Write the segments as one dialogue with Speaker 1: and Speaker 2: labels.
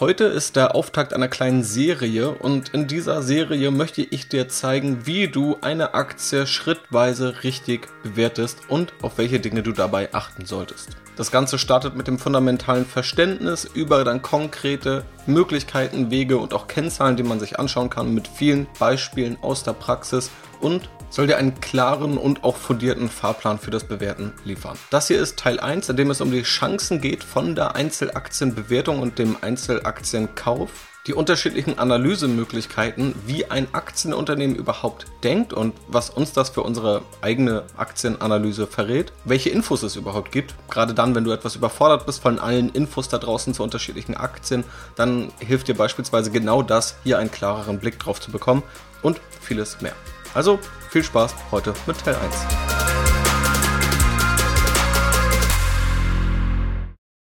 Speaker 1: Heute ist der Auftakt einer kleinen Serie und in dieser Serie möchte ich dir zeigen, wie du eine Aktie schrittweise richtig bewertest und auf welche Dinge du dabei achten solltest. Das Ganze startet mit dem fundamentalen Verständnis über dann konkrete Möglichkeiten, Wege und auch Kennzahlen, die man sich anschauen kann mit vielen Beispielen aus der Praxis und soll dir einen klaren und auch fundierten Fahrplan für das Bewerten liefern. Das hier ist Teil 1, in dem es um die Chancen geht von der Einzelaktienbewertung und dem Einzelaktienkauf die unterschiedlichen Analysemöglichkeiten, wie ein Aktienunternehmen überhaupt denkt und was uns das für unsere eigene Aktienanalyse verrät, welche Infos es überhaupt gibt. Gerade dann, wenn du etwas überfordert bist von allen Infos da draußen zu unterschiedlichen Aktien, dann hilft dir beispielsweise genau das, hier einen klareren Blick drauf zu bekommen und vieles mehr. Also viel Spaß heute mit Teil 1.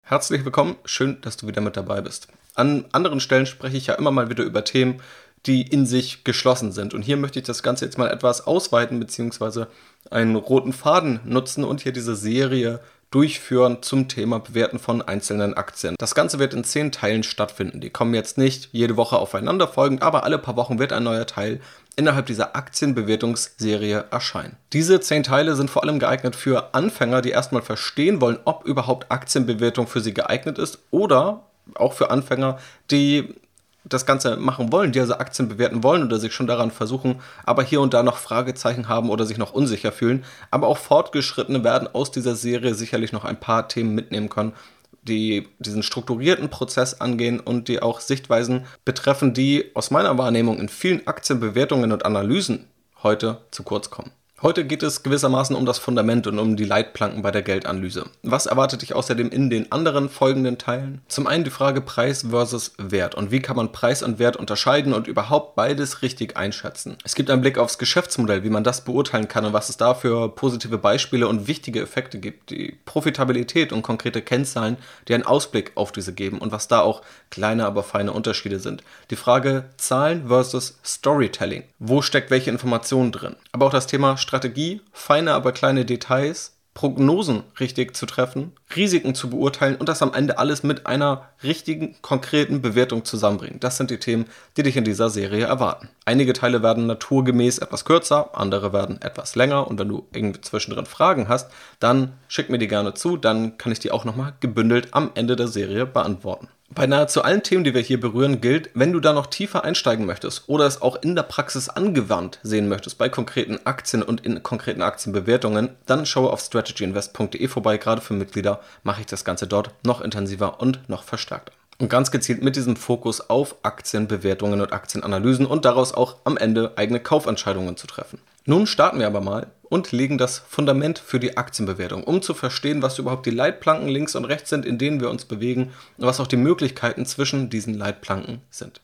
Speaker 1: Herzlich willkommen, schön, dass du wieder mit dabei bist. An anderen Stellen spreche ich ja immer mal wieder über Themen, die in sich geschlossen sind. Und hier möchte ich das Ganze jetzt mal etwas ausweiten, beziehungsweise einen roten Faden nutzen und hier diese Serie durchführen zum Thema Bewerten von einzelnen Aktien. Das Ganze wird in zehn Teilen stattfinden. Die kommen jetzt nicht jede Woche aufeinander folgend, aber alle paar Wochen wird ein neuer Teil innerhalb dieser Aktienbewertungsserie erscheinen. Diese zehn Teile sind vor allem geeignet für Anfänger, die erstmal verstehen wollen, ob überhaupt Aktienbewertung für sie geeignet ist oder auch für Anfänger, die das Ganze machen wollen, die also Aktien bewerten wollen oder sich schon daran versuchen, aber hier und da noch Fragezeichen haben oder sich noch unsicher fühlen. Aber auch Fortgeschrittene werden aus dieser Serie sicherlich noch ein paar Themen mitnehmen können, die diesen strukturierten Prozess angehen und die auch Sichtweisen betreffen, die aus meiner Wahrnehmung in vielen Aktienbewertungen und Analysen heute zu kurz kommen. Heute geht es gewissermaßen um das Fundament und um die Leitplanken bei der Geldanalyse. Was erwartet dich außerdem in den anderen folgenden Teilen? Zum einen die Frage Preis versus Wert und wie kann man Preis und Wert unterscheiden und überhaupt beides richtig einschätzen. Es gibt einen Blick aufs Geschäftsmodell, wie man das beurteilen kann und was es da für positive Beispiele und wichtige Effekte gibt. Die Profitabilität und konkrete Kennzahlen, die einen Ausblick auf diese geben und was da auch kleine, aber feine Unterschiede sind. Die Frage Zahlen versus Storytelling. Wo steckt welche Information drin? Aber auch das Thema Strategie, feine, aber kleine Details, Prognosen richtig zu treffen, Risiken zu beurteilen und das am Ende alles mit einer richtigen, konkreten Bewertung zusammenbringen. Das sind die Themen, die dich in dieser Serie erwarten. Einige Teile werden naturgemäß etwas kürzer, andere werden etwas länger und wenn du irgendwie zwischendrin Fragen hast, dann schick mir die gerne zu, dann kann ich die auch nochmal gebündelt am Ende der Serie beantworten. Bei nahezu allen Themen, die wir hier berühren, gilt, wenn du da noch tiefer einsteigen möchtest oder es auch in der Praxis angewandt sehen möchtest, bei konkreten Aktien und in konkreten Aktienbewertungen, dann schaue auf strategyinvest.de vorbei. Gerade für Mitglieder mache ich das Ganze dort noch intensiver und noch verstärkter. Und ganz gezielt mit diesem Fokus auf Aktienbewertungen und Aktienanalysen und daraus auch am Ende eigene Kaufentscheidungen zu treffen. Nun starten wir aber mal und legen das Fundament für die Aktienbewertung, um zu verstehen, was überhaupt die Leitplanken links und rechts sind, in denen wir uns bewegen und was auch die Möglichkeiten zwischen diesen Leitplanken sind.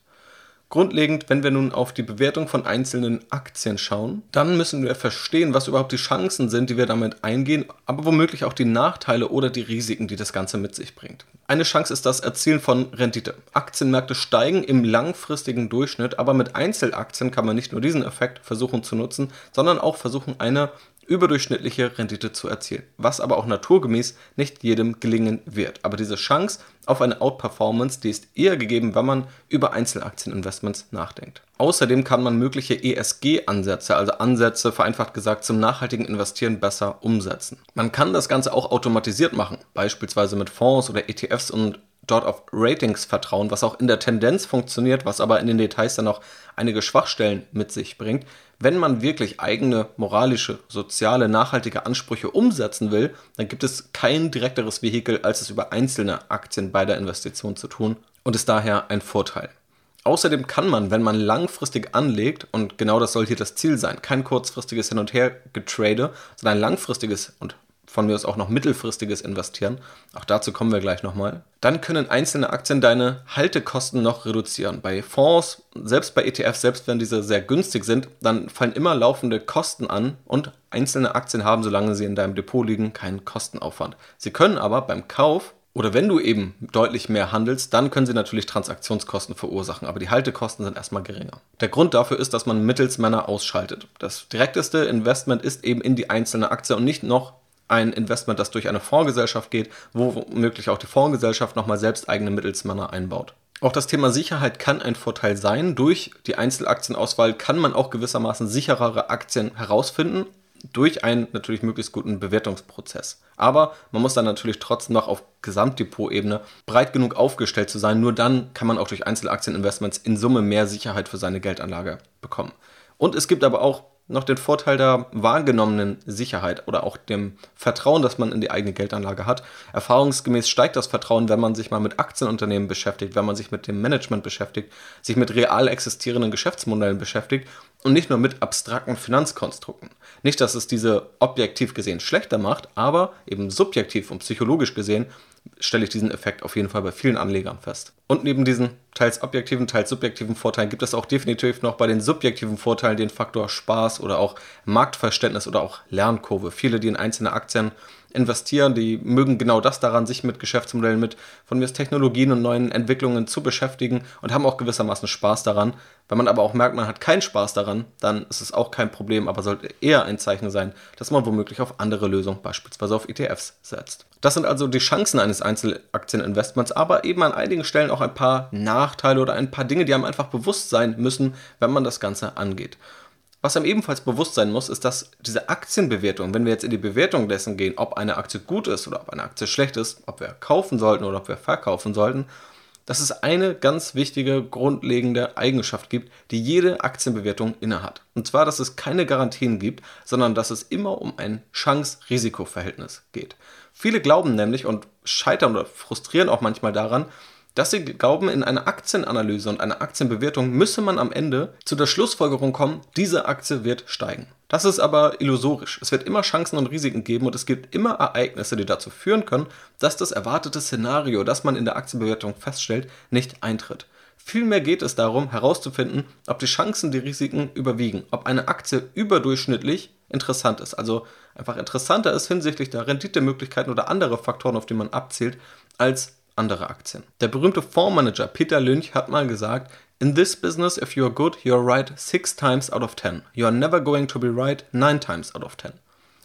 Speaker 1: Grundlegend, wenn wir nun auf die Bewertung von einzelnen Aktien schauen, dann müssen wir verstehen, was überhaupt die Chancen sind, die wir damit eingehen, aber womöglich auch die Nachteile oder die Risiken, die das Ganze mit sich bringt. Eine Chance ist das Erzielen von Rendite. Aktienmärkte steigen im langfristigen Durchschnitt, aber mit Einzelaktien kann man nicht nur diesen Effekt versuchen zu nutzen, sondern auch versuchen, eine überdurchschnittliche Rendite zu erzielen, was aber auch naturgemäß nicht jedem gelingen wird. Aber diese Chance auf eine Outperformance, die ist eher gegeben, wenn man über Einzelaktieninvestments nachdenkt. Außerdem kann man mögliche ESG-Ansätze, also Ansätze vereinfacht gesagt zum nachhaltigen Investieren besser umsetzen. Man kann das Ganze auch automatisiert machen, beispielsweise mit Fonds oder ETFs und dort auf Ratings vertrauen, was auch in der Tendenz funktioniert, was aber in den Details dann noch einige Schwachstellen mit sich bringt. Wenn man wirklich eigene moralische, soziale, nachhaltige Ansprüche umsetzen will, dann gibt es kein direkteres Vehikel, als es über einzelne Aktien bei der Investition zu tun und ist daher ein Vorteil. Außerdem kann man, wenn man langfristig anlegt, und genau das soll hier das Ziel sein, kein kurzfristiges Hin- und Her-Getrade, sondern langfristiges und von mir aus auch noch mittelfristiges investieren, auch dazu kommen wir gleich nochmal, dann können einzelne Aktien deine Haltekosten noch reduzieren. Bei Fonds, selbst bei ETFs, selbst wenn diese sehr günstig sind, dann fallen immer laufende Kosten an und einzelne Aktien haben, solange sie in deinem Depot liegen, keinen Kostenaufwand. Sie können aber beim Kauf oder wenn du eben deutlich mehr handelst, dann können sie natürlich Transaktionskosten verursachen, aber die Haltekosten sind erstmal geringer. Der Grund dafür ist, dass man Mittelsmänner ausschaltet. Das direkteste Investment ist eben in die einzelne Aktie und nicht noch ein Investment, das durch eine Fondsgesellschaft geht, wo womöglich auch die Fondsgesellschaft nochmal selbst eigene Mittelsmänner einbaut. Auch das Thema Sicherheit kann ein Vorteil sein. Durch die Einzelaktienauswahl kann man auch gewissermaßen sicherere Aktien herausfinden, durch einen natürlich möglichst guten Bewertungsprozess. Aber man muss dann natürlich trotzdem noch auf Gesamtdepot-Ebene breit genug aufgestellt zu sein. Nur dann kann man auch durch Einzelaktieninvestments in Summe mehr Sicherheit für seine Geldanlage bekommen. Und es gibt aber auch noch den Vorteil der wahrgenommenen Sicherheit oder auch dem Vertrauen, das man in die eigene Geldanlage hat. Erfahrungsgemäß steigt das Vertrauen, wenn man sich mal mit Aktienunternehmen beschäftigt, wenn man sich mit dem Management beschäftigt, sich mit real existierenden Geschäftsmodellen beschäftigt und nicht nur mit abstrakten Finanzkonstrukten. Nicht, dass es diese objektiv gesehen schlechter macht, aber eben subjektiv und psychologisch gesehen stelle ich diesen Effekt auf jeden Fall bei vielen Anlegern fest. Und neben diesen teils objektiven, teils subjektiven Vorteilen gibt es auch definitiv noch bei den subjektiven Vorteilen den Faktor Spaß oder auch Marktverständnis oder auch Lernkurve. Viele, die in einzelne Aktien investieren, die mögen genau das daran, sich mit Geschäftsmodellen, mit von mir Technologien und neuen Entwicklungen zu beschäftigen und haben auch gewissermaßen Spaß daran. Wenn man aber auch merkt, man hat keinen Spaß daran, dann ist es auch kein Problem, aber sollte eher ein Zeichen sein, dass man womöglich auf andere Lösungen, beispielsweise auf ETFs, setzt. Das sind also die Chancen eines Einzelaktieninvestments, aber eben an einigen Stellen auch ein paar Nachteile oder ein paar Dinge, die einem einfach bewusst sein müssen, wenn man das Ganze angeht. Was einem ebenfalls bewusst sein muss, ist, dass diese Aktienbewertung, wenn wir jetzt in die Bewertung dessen gehen, ob eine Aktie gut ist oder ob eine Aktie schlecht ist, ob wir kaufen sollten oder ob wir verkaufen sollten, dass es eine ganz wichtige, grundlegende Eigenschaft gibt, die jede Aktienbewertung innehat. Und zwar, dass es keine Garantien gibt, sondern dass es immer um ein Chance-Risiko-Verhältnis geht. Viele glauben nämlich und scheitern oder frustrieren auch manchmal daran, dass sie glauben, in einer Aktienanalyse und einer Aktienbewertung müsse man am Ende zu der Schlussfolgerung kommen, diese Aktie wird steigen. Das ist aber illusorisch. Es wird immer Chancen und Risiken geben und es gibt immer Ereignisse, die dazu führen können, dass das erwartete Szenario, das man in der Aktienbewertung feststellt, nicht eintritt. Vielmehr geht es darum, herauszufinden, ob die Chancen die Risiken überwiegen, ob eine Aktie überdurchschnittlich interessant ist, also einfach interessanter ist hinsichtlich der Renditemöglichkeiten oder andere Faktoren, auf die man abzielt, als andere Aktien. Der berühmte Fondsmanager Peter Lynch hat mal gesagt, In this business, if you are good, you are right six times out of ten. You are never going to be right nine times out of ten.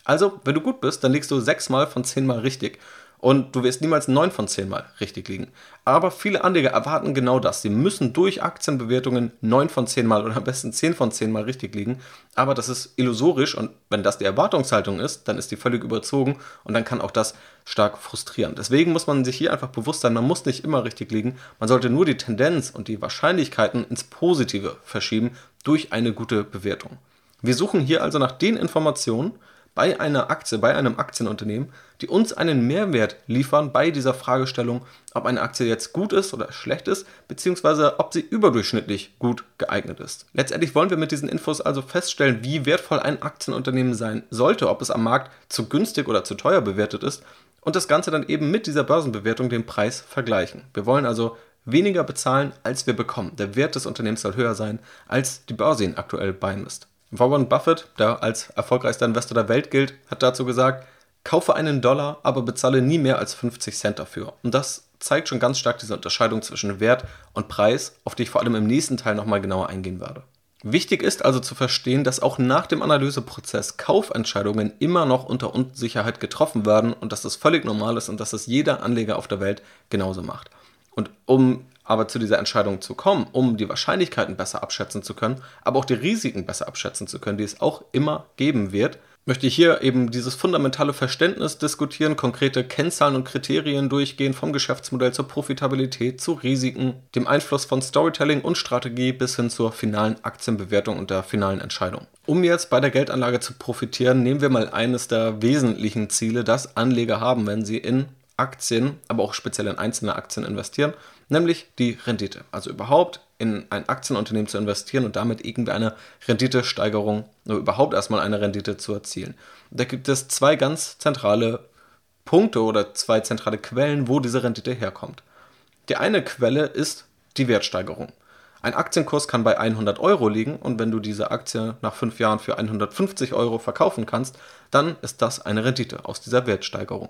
Speaker 1: Also, wenn du gut bist, dann liegst du sechsmal von zehnmal richtig und du wirst niemals 9 von 10 Mal richtig liegen. Aber viele Anleger erwarten genau das. Sie müssen durch Aktienbewertungen 9 von 10 Mal oder am besten 10 von 10 Mal richtig liegen. Aber das ist illusorisch und wenn das die Erwartungshaltung ist, dann ist die völlig überzogen und dann kann auch das stark frustrieren. Deswegen muss man sich hier einfach bewusst sein, man muss nicht immer richtig liegen. Man sollte nur die Tendenz und die Wahrscheinlichkeiten ins Positive verschieben durch eine gute Bewertung. Wir suchen hier also nach den Informationen, bei einer Aktie, bei einem Aktienunternehmen, die uns einen Mehrwert liefern bei dieser Fragestellung, ob eine Aktie jetzt gut ist oder schlecht ist, beziehungsweise ob sie überdurchschnittlich gut geeignet ist. Letztendlich wollen wir mit diesen Infos also feststellen, wie wertvoll ein Aktienunternehmen sein sollte, ob es am Markt zu günstig oder zu teuer bewertet ist und das Ganze dann eben mit dieser Börsenbewertung den Preis vergleichen. Wir wollen also weniger bezahlen, als wir bekommen. Der Wert des Unternehmens soll höher sein, als die Börse ihn aktuell beimisst. Warren Buffett, der als erfolgreichster Investor der Welt gilt, hat dazu gesagt, kaufe einen Dollar, aber bezahle nie mehr als 50 Cent dafür. Und das zeigt schon ganz stark diese Unterscheidung zwischen Wert und Preis, auf die ich vor allem im nächsten Teil nochmal genauer eingehen werde. Wichtig ist also zu verstehen, dass auch nach dem Analyseprozess Kaufentscheidungen immer noch unter Unsicherheit getroffen werden und dass das völlig normal ist und dass das jeder Anleger auf der Welt genauso macht. Und um aber zu dieser Entscheidung zu kommen, um die Wahrscheinlichkeiten besser abschätzen zu können, aber auch die Risiken besser abschätzen zu können, die es auch immer geben wird, möchte ich hier eben dieses fundamentale Verständnis diskutieren, konkrete Kennzahlen und Kriterien durchgehen, vom Geschäftsmodell zur Profitabilität, zu Risiken, dem Einfluss von Storytelling und Strategie bis hin zur finalen Aktienbewertung und der finalen Entscheidung. Um jetzt bei der Geldanlage zu profitieren, nehmen wir mal eines der wesentlichen Ziele, das Anleger haben, wenn sie in Aktien, aber auch speziell in einzelne Aktien investieren, nämlich die Rendite. Also überhaupt in ein Aktienunternehmen zu investieren und damit irgendwie eine Renditesteigerung oder überhaupt erstmal eine Rendite zu erzielen. Da gibt es zwei ganz zentrale Punkte oder zwei zentrale Quellen, wo diese Rendite herkommt. Die eine Quelle ist die Wertsteigerung. Ein Aktienkurs kann bei 100 Euro liegen und wenn du diese Aktie nach fünf Jahren für 150 Euro verkaufen kannst, dann ist das eine Rendite aus dieser Wertsteigerung.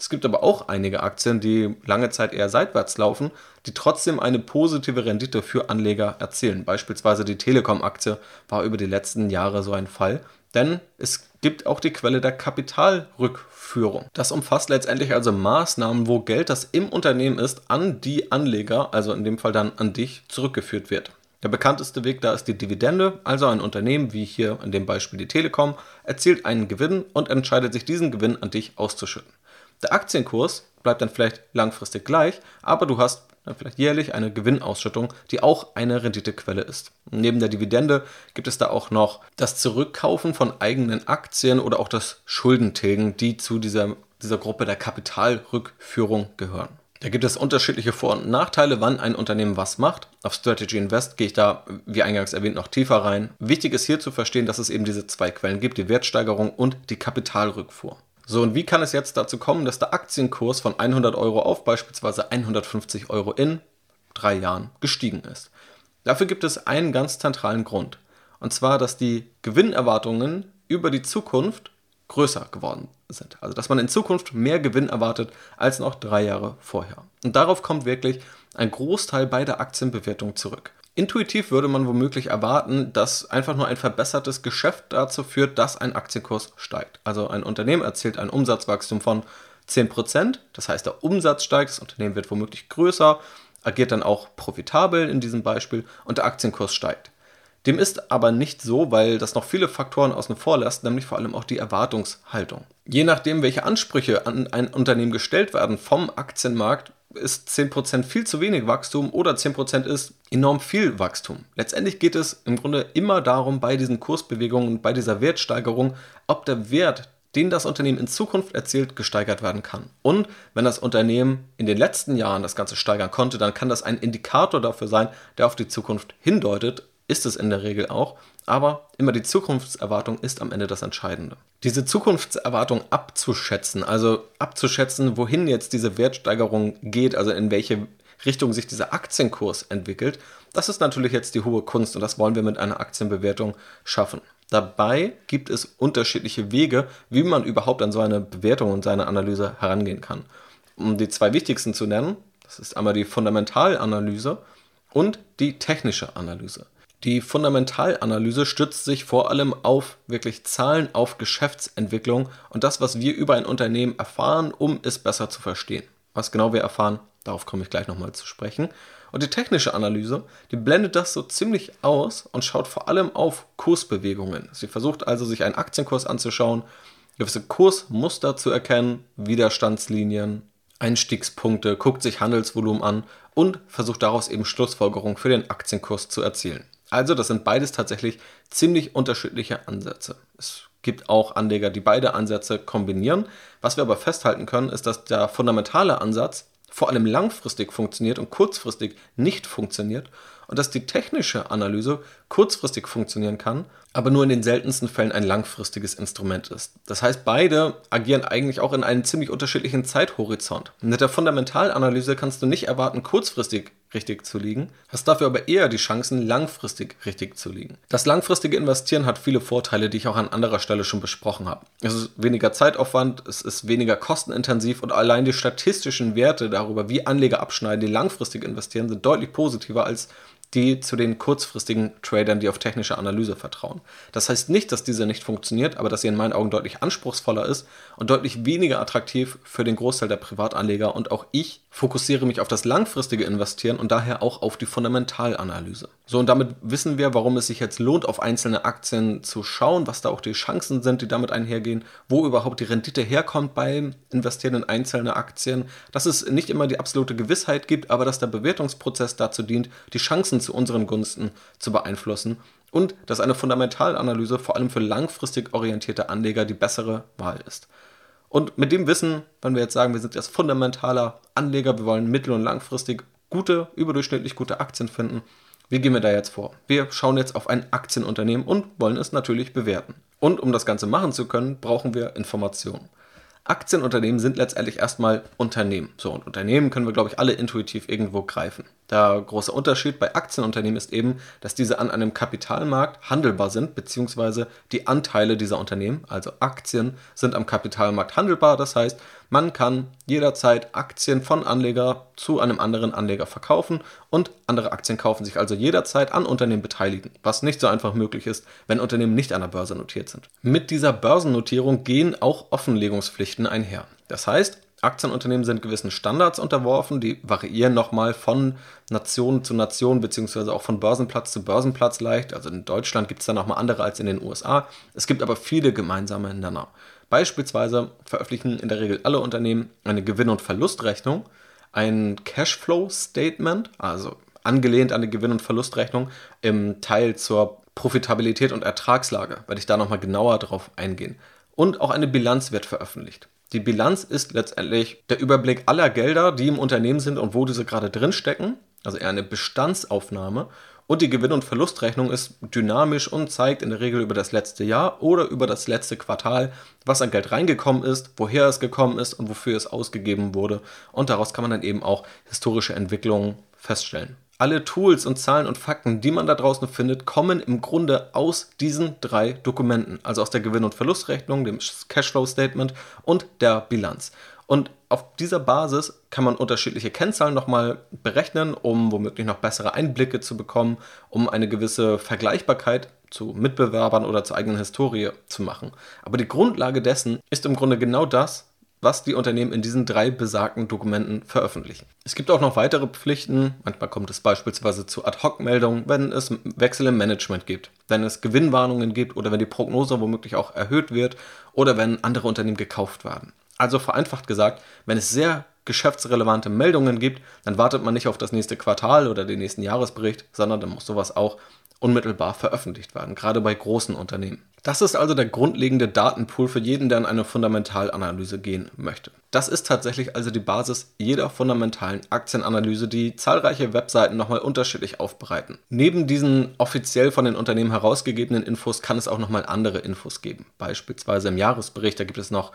Speaker 1: Es gibt aber auch einige Aktien, die lange Zeit eher seitwärts laufen, die trotzdem eine positive Rendite für Anleger erzielen. Beispielsweise die Telekom-Aktie war über die letzten Jahre so ein Fall, denn es gibt auch die Quelle der Kapitalrückführung. Das umfasst letztendlich also Maßnahmen, wo Geld, das im Unternehmen ist, an die Anleger, also in dem Fall dann an dich, zurückgeführt wird. Der bekannteste Weg da ist die Dividende, also ein Unternehmen wie hier in dem Beispiel die Telekom erzielt einen Gewinn und entscheidet sich diesen Gewinn an dich auszuschütten. Der Aktienkurs bleibt dann vielleicht langfristig gleich, aber du hast dann vielleicht jährlich eine Gewinnausschüttung, die auch eine Renditequelle ist. Neben der Dividende gibt es da auch noch das Zurückkaufen von eigenen Aktien oder auch das Schuldentilgen, die zu dieser, dieser Gruppe der Kapitalrückführung gehören. Da gibt es unterschiedliche Vor- und Nachteile, wann ein Unternehmen was macht. Auf Strategy Invest gehe ich da, wie eingangs erwähnt, noch tiefer rein. Wichtig ist hier zu verstehen, dass es eben diese zwei Quellen gibt, die Wertsteigerung und die Kapitalrückfuhr. So, und wie kann es jetzt dazu kommen, dass der Aktienkurs von 100 Euro auf beispielsweise 150 Euro in drei Jahren gestiegen ist? Dafür gibt es einen ganz zentralen Grund. Und zwar, dass die Gewinnerwartungen über die Zukunft größer geworden sind. Also dass man in Zukunft mehr Gewinn erwartet als noch drei Jahre vorher. Und darauf kommt wirklich ein Großteil bei der Aktienbewertung zurück. Intuitiv würde man womöglich erwarten, dass einfach nur ein verbessertes Geschäft dazu führt, dass ein Aktienkurs steigt. Also ein Unternehmen erzielt ein Umsatzwachstum von 10%, das heißt der Umsatz steigt, das Unternehmen wird womöglich größer, agiert dann auch profitabel in diesem Beispiel und der Aktienkurs steigt. Dem ist aber nicht so, weil das noch viele Faktoren außen vor lässt, nämlich vor allem auch die Erwartungshaltung. Je nachdem, welche Ansprüche an ein Unternehmen gestellt werden vom Aktienmarkt, ist 10% viel zu wenig Wachstum oder 10% ist enorm viel Wachstum. Letztendlich geht es im Grunde immer darum, bei diesen Kursbewegungen und bei dieser Wertsteigerung, ob der Wert, den das Unternehmen in Zukunft erzielt, gesteigert werden kann. Und wenn das Unternehmen in den letzten Jahren das Ganze steigern konnte, dann kann das ein Indikator dafür sein, der auf die Zukunft hindeutet, ist es in der Regel auch, aber immer die Zukunftserwartung ist am Ende das Entscheidende. Diese Zukunftserwartung abzuschätzen, also abzuschätzen, wohin jetzt diese Wertsteigerung geht, also in welche Richtung sich dieser Aktienkurs entwickelt, das ist natürlich jetzt die hohe Kunst und das wollen wir mit einer Aktienbewertung schaffen. Dabei gibt es unterschiedliche Wege, wie man überhaupt an so eine Bewertung und seine Analyse herangehen kann. Um die zwei wichtigsten zu nennen, das ist einmal die Fundamentalanalyse und die technische Analyse. Die Fundamentalanalyse stützt sich vor allem auf wirklich Zahlen, auf Geschäftsentwicklung und das, was wir über ein Unternehmen erfahren, um es besser zu verstehen. Was genau wir erfahren, darauf komme ich gleich nochmal zu sprechen. Und die technische Analyse, die blendet das so ziemlich aus und schaut vor allem auf Kursbewegungen. Sie versucht also, sich einen Aktienkurs anzuschauen, gewisse Kursmuster zu erkennen, Widerstandslinien, Einstiegspunkte, guckt sich Handelsvolumen an und versucht daraus eben Schlussfolgerungen für den Aktienkurs zu erzielen. Also das sind beides tatsächlich ziemlich unterschiedliche Ansätze. Es gibt auch Anleger, die beide Ansätze kombinieren. Was wir aber festhalten können, ist, dass der fundamentale Ansatz vor allem langfristig funktioniert und kurzfristig nicht funktioniert und dass die technische Analyse kurzfristig funktionieren kann, aber nur in den seltensten Fällen ein langfristiges Instrument ist. Das heißt, beide agieren eigentlich auch in einem ziemlich unterschiedlichen Zeithorizont. Mit der Fundamentalanalyse kannst du nicht erwarten, kurzfristig richtig zu liegen, hast dafür aber eher die Chancen, langfristig richtig zu liegen. Das langfristige Investieren hat viele Vorteile, die ich auch an anderer Stelle schon besprochen habe. Es ist weniger Zeitaufwand, es ist weniger kostenintensiv und allein die statistischen Werte darüber, wie Anleger abschneiden, die langfristig investieren, sind deutlich positiver als die zu den kurzfristigen Tradern, die auf technische Analyse vertrauen. Das heißt nicht, dass diese nicht funktioniert, aber dass sie in meinen Augen deutlich anspruchsvoller ist und deutlich weniger attraktiv für den Großteil der Privatanleger und auch ich fokussiere mich auf das langfristige Investieren und daher auch auf die Fundamentalanalyse. So, und damit wissen wir, warum es sich jetzt lohnt, auf einzelne Aktien zu schauen, was da auch die Chancen sind, die damit einhergehen, wo überhaupt die Rendite herkommt beim Investieren in einzelne Aktien, dass es nicht immer die absolute Gewissheit gibt, aber dass der Bewertungsprozess dazu dient, die Chancen zu unseren Gunsten zu beeinflussen und dass eine Fundamentalanalyse vor allem für langfristig orientierte Anleger die bessere Wahl ist. Und mit dem Wissen, wenn wir jetzt sagen, wir sind jetzt fundamentaler Anleger, wir wollen mittel- und langfristig gute, überdurchschnittlich gute Aktien finden, wie gehen wir da jetzt vor? Wir schauen jetzt auf ein Aktienunternehmen und wollen es natürlich bewerten. Und um das Ganze machen zu können, brauchen wir Informationen. Aktienunternehmen sind letztendlich erstmal Unternehmen. So, und Unternehmen können wir, glaube ich, alle intuitiv irgendwo greifen. Der große Unterschied bei Aktienunternehmen ist eben, dass diese an einem Kapitalmarkt handelbar sind, beziehungsweise die Anteile dieser Unternehmen, also Aktien, sind am Kapitalmarkt handelbar. Das heißt, man kann jederzeit Aktien von Anleger zu einem anderen Anleger verkaufen und andere Aktien kaufen sich also jederzeit an Unternehmen beteiligen, was nicht so einfach möglich ist, wenn Unternehmen nicht an der Börse notiert sind. Mit dieser Börsennotierung gehen auch Offenlegungspflichten einher. Das heißt, Aktienunternehmen sind gewissen Standards unterworfen, die variieren nochmal von Nation zu Nation, beziehungsweise auch von Börsenplatz zu Börsenplatz leicht. Also in Deutschland gibt es da nochmal andere als in den USA. Es gibt aber viele gemeinsame Nenner. Beispielsweise veröffentlichen in der Regel alle Unternehmen eine Gewinn- und Verlustrechnung, ein Cashflow-Statement, also angelehnt an die Gewinn- und Verlustrechnung im Teil zur Profitabilität und Ertragslage, werde ich da nochmal genauer drauf eingehen. Und auch eine Bilanz wird veröffentlicht. Die Bilanz ist letztendlich der Überblick aller Gelder, die im Unternehmen sind und wo diese gerade drin stecken, also eher eine Bestandsaufnahme. Und die Gewinn- und Verlustrechnung ist dynamisch und zeigt in der Regel über das letzte Jahr oder über das letzte Quartal, was an Geld reingekommen ist, woher es gekommen ist und wofür es ausgegeben wurde. Und daraus kann man dann eben auch historische Entwicklungen feststellen. Alle Tools und Zahlen und Fakten, die man da draußen findet, kommen im Grunde aus diesen drei Dokumenten, also aus der Gewinn- und Verlustrechnung, dem Cashflow-Statement und der Bilanz. Und auf dieser Basis kann man unterschiedliche Kennzahlen nochmal berechnen, um womöglich noch bessere Einblicke zu bekommen, um eine gewisse Vergleichbarkeit zu Mitbewerbern oder zur eigenen Historie zu machen. Aber die Grundlage dessen ist im Grunde genau das, was die Unternehmen in diesen drei besagten Dokumenten veröffentlichen. Es gibt auch noch weitere Pflichten. Manchmal kommt es beispielsweise zu Ad-Hoc-Meldungen, wenn es Wechsel im Management gibt, wenn es Gewinnwarnungen gibt oder wenn die Prognose womöglich auch erhöht wird oder wenn andere Unternehmen gekauft werden. Also vereinfacht gesagt, wenn es sehr geschäftsrelevante Meldungen gibt, dann wartet man nicht auf das nächste Quartal oder den nächsten Jahresbericht, sondern dann muss sowas auch unmittelbar veröffentlicht werden, gerade bei großen Unternehmen. Das ist also der grundlegende Datenpool für jeden, der in eine Fundamentalanalyse gehen möchte. Das ist tatsächlich also die Basis jeder fundamentalen Aktienanalyse, die zahlreiche Webseiten nochmal unterschiedlich aufbereiten. Neben diesen offiziell von den Unternehmen herausgegebenen Infos kann es auch nochmal andere Infos geben. Beispielsweise im Jahresbericht, da gibt es noch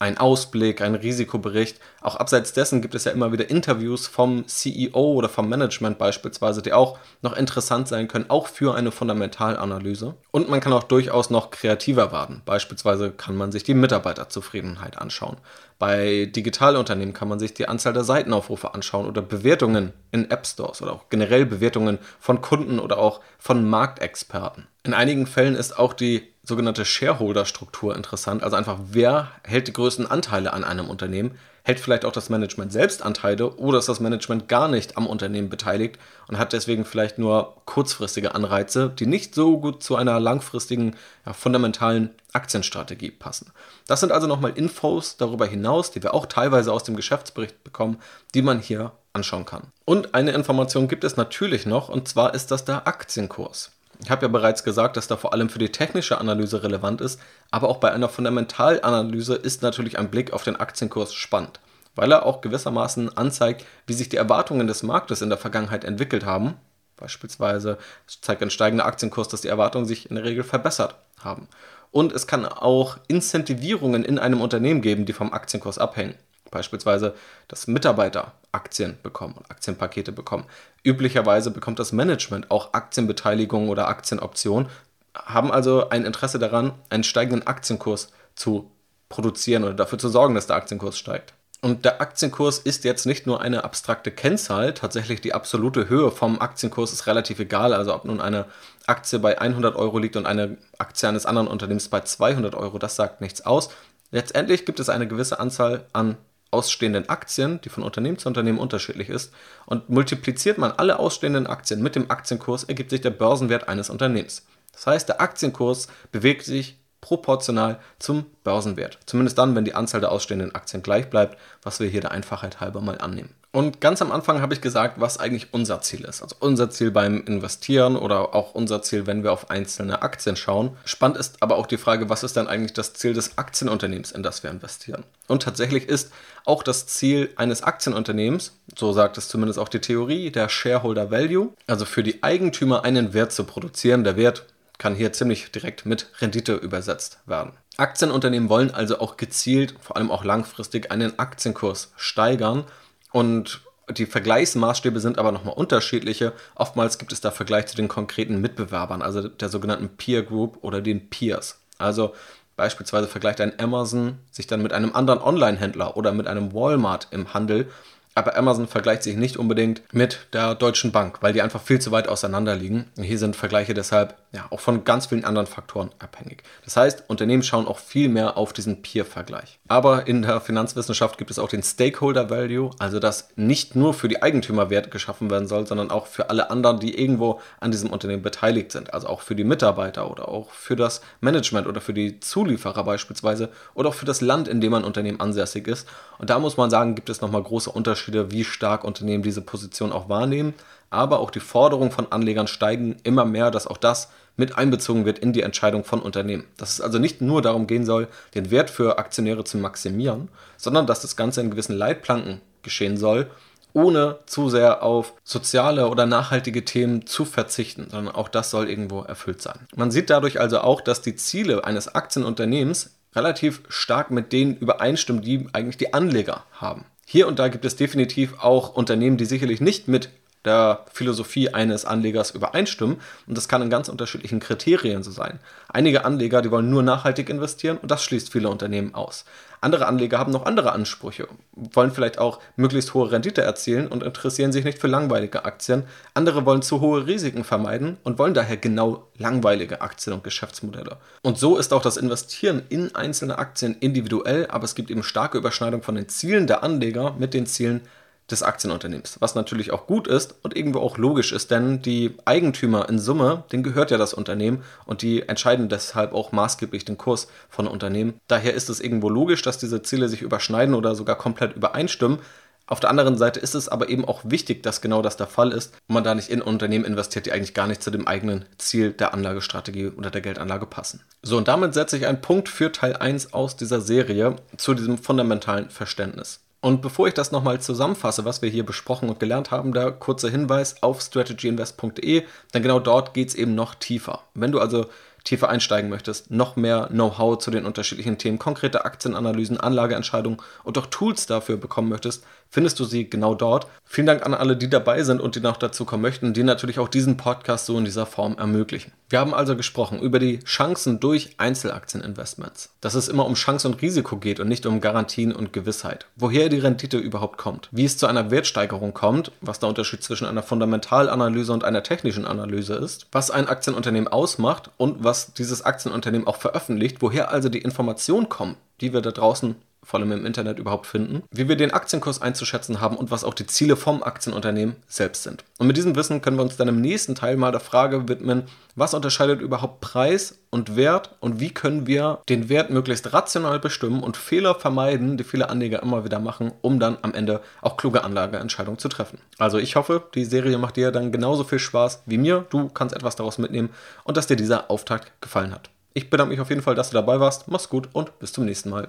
Speaker 1: ein Ausblick, ein Risikobericht. Auch abseits dessen gibt es ja immer wieder Interviews vom CEO oder vom Management beispielsweise, die auch noch interessant sein können, auch für eine Fundamentalanalyse. Und man kann auch durchaus noch kreativer werden. Beispielsweise kann man sich die Mitarbeiterzufriedenheit anschauen. Bei Digitalunternehmen kann man sich die Anzahl der Seitenaufrufe anschauen oder Bewertungen in App Stores oder auch generell Bewertungen von Kunden oder auch von Marktexperten. In einigen Fällen ist auch die sogenannte Shareholder-Struktur interessant. Also einfach, wer hält die größten Anteile an einem Unternehmen? Hält vielleicht auch das Management selbst Anteile oder ist das Management gar nicht am Unternehmen beteiligt und hat deswegen vielleicht nur kurzfristige Anreize, die nicht so gut zu einer langfristigen, ja, fundamentalen Aktienstrategie passen. Das sind also nochmal Infos darüber hinaus, die wir auch teilweise aus dem Geschäftsbericht bekommen, die man hier anschauen kann. Und eine Information gibt es natürlich noch, und zwar ist das der Aktienkurs. Ich habe ja bereits gesagt, dass da vor allem für die technische Analyse relevant ist, aber auch bei einer Fundamentalanalyse ist natürlich ein Blick auf den Aktienkurs spannend, weil er auch gewissermaßen anzeigt, wie sich die Erwartungen des Marktes in der Vergangenheit entwickelt haben. Beispielsweise zeigt ein steigender Aktienkurs, dass die Erwartungen sich in der Regel verbessert haben. Und es kann auch Incentivierungen in einem Unternehmen geben, die vom Aktienkurs abhängen. Beispielsweise, dass Mitarbeiter Aktien bekommen und Aktienpakete bekommen. Üblicherweise bekommt das Management auch Aktienbeteiligung oder Aktienoptionen, haben also ein Interesse daran, einen steigenden Aktienkurs zu produzieren oder dafür zu sorgen, dass der Aktienkurs steigt. Und der Aktienkurs ist jetzt nicht nur eine abstrakte Kennzahl, tatsächlich die absolute Höhe vom Aktienkurs ist relativ egal. Also ob nun eine Aktie bei 100 Euro liegt und eine Aktie eines anderen Unternehmens bei 200 Euro, das sagt nichts aus. Letztendlich gibt es eine gewisse Anzahl an ausstehenden Aktien, die von Unternehmen zu Unternehmen unterschiedlich ist, und multipliziert man alle ausstehenden Aktien mit dem Aktienkurs, ergibt sich der Börsenwert eines Unternehmens. Das heißt, der Aktienkurs bewegt sich proportional zum Börsenwert. Zumindest dann, wenn die Anzahl der ausstehenden Aktien gleich bleibt, was wir hier der Einfachheit halber mal annehmen. Und ganz am Anfang habe ich gesagt, was eigentlich unser Ziel ist. Also unser Ziel beim Investieren oder auch unser Ziel, wenn wir auf einzelne Aktien schauen. Spannend ist aber auch die Frage, was ist denn eigentlich das Ziel des Aktienunternehmens, in das wir investieren? Und tatsächlich ist auch das Ziel eines Aktienunternehmens, so sagt es zumindest auch die Theorie, der Shareholder Value, also für die Eigentümer einen Wert zu produzieren. Der Wert kann hier ziemlich direkt mit Rendite übersetzt werden. Aktienunternehmen wollen also auch gezielt, vor allem auch langfristig, einen Aktienkurs steigern und Die Vergleichsmaßstäbe sind aber nochmal unterschiedliche. Oftmals gibt es da Vergleich zu den konkreten Mitbewerbern, also der sogenannten Peer Group oder den Peers. Also beispielsweise vergleicht ein Amazon sich dann mit einem anderen Online-Händler oder mit einem Walmart im Handel aber Amazon vergleicht sich nicht unbedingt mit der Deutschen Bank, weil die einfach viel zu weit auseinander liegen. Hier sind Vergleiche deshalb ja auch von ganz vielen anderen Faktoren abhängig. Das heißt, Unternehmen schauen auch viel mehr auf diesen Peer-Vergleich. Aber in der Finanzwissenschaft gibt es auch den Stakeholder Value, also dass nicht nur für die Eigentümer Wert geschaffen werden soll, sondern auch für alle anderen, die irgendwo an diesem Unternehmen beteiligt sind. Also auch für die Mitarbeiter oder auch für das Management oder für die Zulieferer beispielsweise oder auch für das Land, in dem ein Unternehmen ansässig ist. Und da muss man sagen, gibt es nochmal große Unterschiede, wie stark Unternehmen diese Position auch wahrnehmen. Aber auch die Forderungen von Anlegern steigen immer mehr, dass auch das mit einbezogen wird in die Entscheidung von Unternehmen. Dass es also nicht nur darum gehen soll, den Wert für Aktionäre zu maximieren, sondern dass das Ganze in gewissen Leitplanken geschehen soll, ohne zu sehr auf soziale oder nachhaltige Themen zu verzichten, sondern auch das soll irgendwo erfüllt sein. Man sieht dadurch also auch, dass die Ziele eines Aktienunternehmens relativ stark mit denen übereinstimmen, die eigentlich die Anleger haben. Hier und da gibt es definitiv auch Unternehmen, die sicherlich nicht mit der Philosophie eines Anlegers übereinstimmen. Und das kann in ganz unterschiedlichen Kriterien so sein. Einige Anleger, die wollen nur nachhaltig investieren und das schließt viele Unternehmen aus. Andere Anleger haben noch andere Ansprüche, wollen vielleicht auch möglichst hohe Rendite erzielen und interessieren sich nicht für langweilige Aktien. Andere wollen zu hohe Risiken vermeiden und wollen daher genau langweilige Aktien und Geschäftsmodelle. Und so ist auch das Investieren in einzelne Aktien individuell, aber es gibt eben starke Überschneidung von den Zielen der Anleger mit den Zielen des Aktienunternehmens. Was natürlich auch gut ist und irgendwo auch logisch ist, denn die Eigentümer in Summe, denen gehört ja das Unternehmen und die entscheiden deshalb auch maßgeblich den Kurs von Unternehmen. Daher ist es irgendwo logisch, dass diese Ziele sich überschneiden oder sogar komplett übereinstimmen. Auf der anderen Seite ist es aber eben auch wichtig, dass genau das der Fall ist und man da nicht in Unternehmen investiert, die eigentlich gar nicht zu dem eigenen Ziel der Anlagestrategie oder der Geldanlage passen. So, und damit setze ich einen Punkt für Teil 1 aus dieser Serie zu diesem fundamentalen Verständnis. Und bevor ich das nochmal zusammenfasse, was wir hier besprochen und gelernt haben, da kurzer Hinweis auf strategyinvest.de, denn genau dort geht es eben noch tiefer. Wenn du also tiefer einsteigen möchtest, noch mehr Know-how zu den unterschiedlichen Themen, konkrete Aktienanalysen, Anlageentscheidungen und auch Tools dafür bekommen möchtest, findest du sie genau dort. Vielen Dank an alle, die dabei sind und die noch dazu kommen möchten, die natürlich auch diesen Podcast so in dieser Form ermöglichen. Wir haben also gesprochen über die Chancen durch Einzelaktieninvestments. Dass es immer um Chance und Risiko geht und nicht um Garantien und Gewissheit. Woher die Rendite überhaupt kommt. Wie es zu einer Wertsteigerung kommt, was der Unterschied zwischen einer Fundamentalanalyse und einer technischen Analyse ist. Was ein Aktienunternehmen ausmacht und was dieses Aktienunternehmen auch veröffentlicht. Woher also die Informationen kommen, die wir da draußen vor allem im Internet überhaupt finden, wie wir den Aktienkurs einzuschätzen haben und was auch die Ziele vom Aktienunternehmen selbst sind. Und mit diesem Wissen können wir uns dann im nächsten Teil mal der Frage widmen, was unterscheidet überhaupt Preis und Wert und wie können wir den Wert möglichst rational bestimmen und Fehler vermeiden, die viele Anleger immer wieder machen, um dann am Ende auch kluge Anlageentscheidungen zu treffen. Also ich hoffe, die Serie macht dir dann genauso viel Spaß wie mir. Du kannst etwas daraus mitnehmen und dass dir dieser Auftakt gefallen hat. Ich bedanke mich auf jeden Fall, dass du dabei warst. Mach's gut und bis zum nächsten Mal.